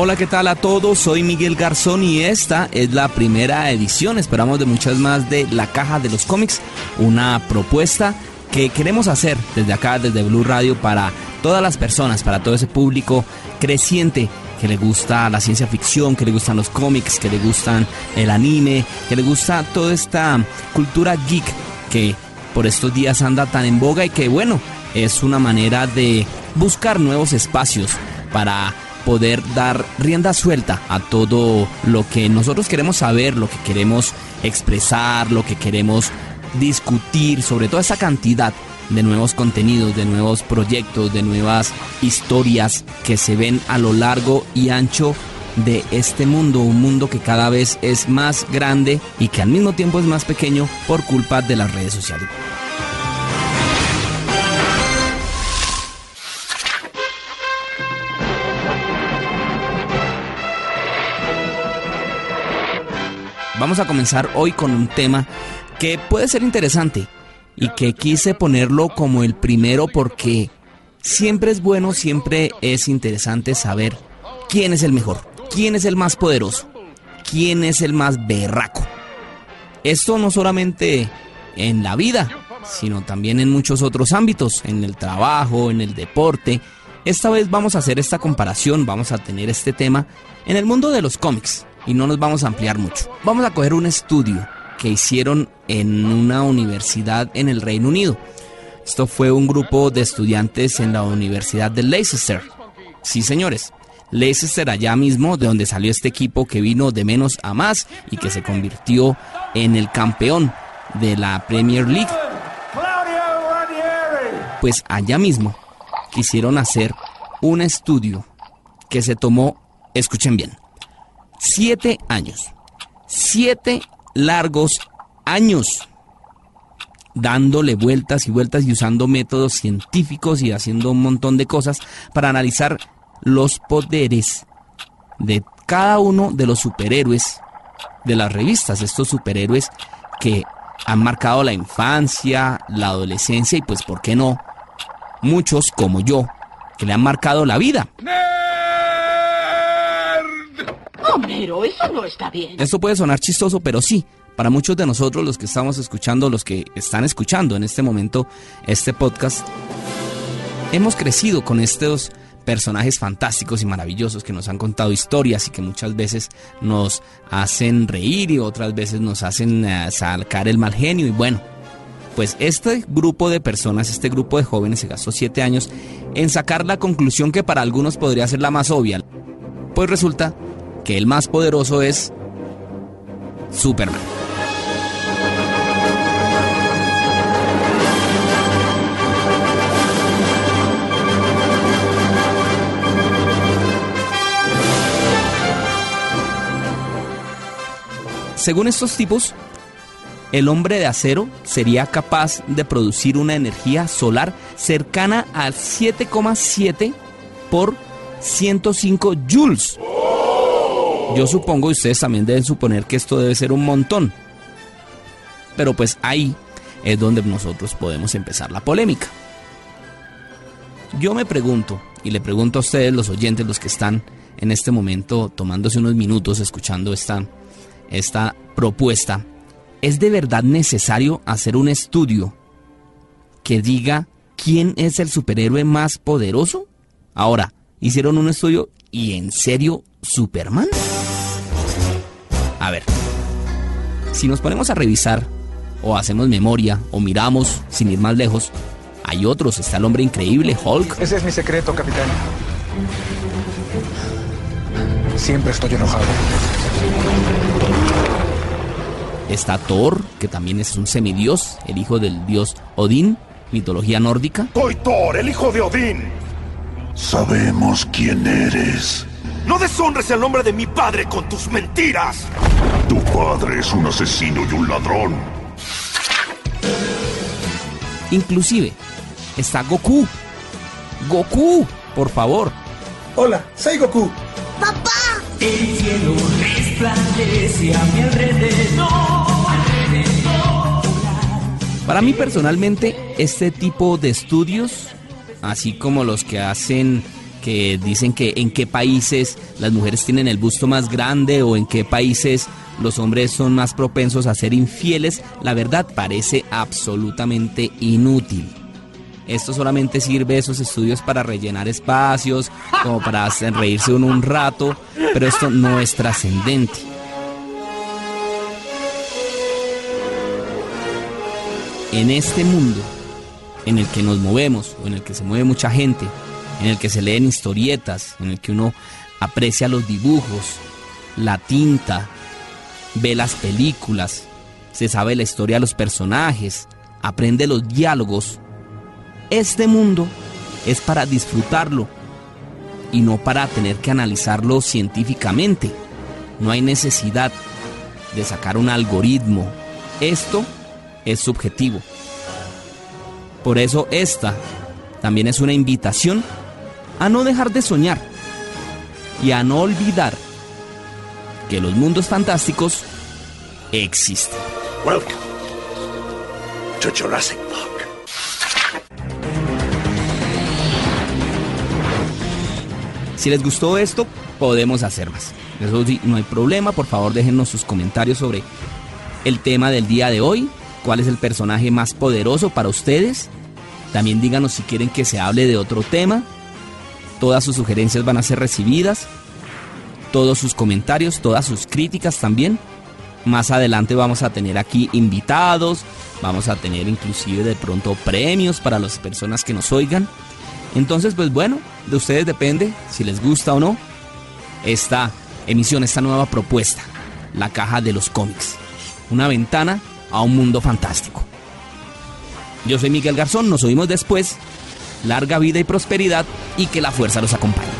Hola, ¿qué tal a todos? Soy Miguel Garzón y esta es la primera edición, esperamos de muchas más, de La Caja de los Cómics, una propuesta que queremos hacer desde acá, desde Blue Radio, para todas las personas, para todo ese público creciente que le gusta la ciencia ficción, que le gustan los cómics, que le gustan el anime, que le gusta toda esta cultura geek que por estos días anda tan en boga y que bueno, es una manera de buscar nuevos espacios para poder dar rienda suelta a todo lo que nosotros queremos saber, lo que queremos expresar, lo que queremos discutir, sobre toda esa cantidad de nuevos contenidos, de nuevos proyectos, de nuevas historias que se ven a lo largo y ancho de este mundo, un mundo que cada vez es más grande y que al mismo tiempo es más pequeño por culpa de las redes sociales. Vamos a comenzar hoy con un tema que puede ser interesante y que quise ponerlo como el primero porque siempre es bueno, siempre es interesante saber quién es el mejor, quién es el más poderoso, quién es el más berraco. Esto no solamente en la vida, sino también en muchos otros ámbitos, en el trabajo, en el deporte. Esta vez vamos a hacer esta comparación, vamos a tener este tema en el mundo de los cómics y no nos vamos a ampliar mucho. Vamos a coger un estudio que hicieron en una universidad en el Reino Unido. Esto fue un grupo de estudiantes en la Universidad de Leicester. Sí, señores. Leicester allá mismo, de donde salió este equipo que vino de menos a más y que se convirtió en el campeón de la Premier League. Pues allá mismo quisieron hacer un estudio que se tomó, escuchen bien, Siete años. Siete largos años. Dándole vueltas y vueltas y usando métodos científicos y haciendo un montón de cosas para analizar los poderes de cada uno de los superhéroes de las revistas. Estos superhéroes que han marcado la infancia, la adolescencia y pues, ¿por qué no? Muchos como yo, que le han marcado la vida. Pero eso no está bien. Esto puede sonar chistoso, pero sí, para muchos de nosotros, los que estamos escuchando, los que están escuchando en este momento este podcast, hemos crecido con estos personajes fantásticos y maravillosos que nos han contado historias y que muchas veces nos hacen reír y otras veces nos hacen eh, sacar el mal genio y bueno. Pues este grupo de personas, este grupo de jóvenes se gastó siete años en sacar la conclusión que para algunos podría ser la más obvia. Pues resulta que el más poderoso es Superman. Según estos tipos, el hombre de acero sería capaz de producir una energía solar cercana al 7,7 por 105 joules. Yo supongo, y ustedes también deben suponer que esto debe ser un montón. Pero pues ahí es donde nosotros podemos empezar la polémica. Yo me pregunto, y le pregunto a ustedes, los oyentes, los que están en este momento tomándose unos minutos escuchando esta, esta propuesta, ¿es de verdad necesario hacer un estudio que diga quién es el superhéroe más poderoso? Ahora, hicieron un estudio y en serio, Superman. A ver, si nos ponemos a revisar, o hacemos memoria, o miramos, sin ir más lejos, hay otros. Está el hombre increíble, Hulk. Ese es mi secreto, capitán. Siempre estoy enojado. Está Thor, que también es un semidios, el hijo del dios Odín, mitología nórdica. Soy Thor, el hijo de Odín. Sabemos quién eres. No deshonres el nombre de mi padre con tus mentiras. Tu padre es un asesino y un ladrón. Inclusive, está Goku. Goku, por favor. Hola, soy Goku. ¡Papá! El cielo resplandece a mi alrededor. Para mí personalmente, este tipo de estudios, así como los que hacen dicen que en qué países las mujeres tienen el busto más grande o en qué países los hombres son más propensos a ser infieles, la verdad parece absolutamente inútil. Esto solamente sirve esos estudios para rellenar espacios, como para reírse uno un rato, pero esto no es trascendente. En este mundo en el que nos movemos, o en el que se mueve mucha gente, en el que se leen historietas, en el que uno aprecia los dibujos, la tinta, ve las películas, se sabe la historia de los personajes, aprende los diálogos. Este mundo es para disfrutarlo y no para tener que analizarlo científicamente. No hay necesidad de sacar un algoritmo. Esto es subjetivo. Por eso esta también es una invitación a no dejar de soñar y a no olvidar que los mundos fantásticos existen. Welcome to Jurassic Park. Si les gustó esto, podemos hacer más. Eso sí, no hay problema. Por favor, déjennos sus comentarios sobre el tema del día de hoy. ¿Cuál es el personaje más poderoso para ustedes? También díganos si quieren que se hable de otro tema. Todas sus sugerencias van a ser recibidas. Todos sus comentarios, todas sus críticas también. Más adelante vamos a tener aquí invitados. Vamos a tener inclusive de pronto premios para las personas que nos oigan. Entonces, pues bueno, de ustedes depende si les gusta o no esta emisión, esta nueva propuesta, la caja de los cómics. Una ventana a un mundo fantástico. Yo soy Miguel Garzón, nos oímos después. Larga vida y prosperidad y que la fuerza los acompañe.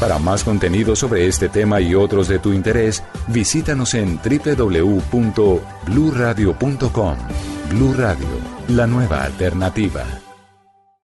Para más contenido sobre este tema y otros de tu interés, visítanos en www.bluradio.com. Blu Radio, la nueva alternativa.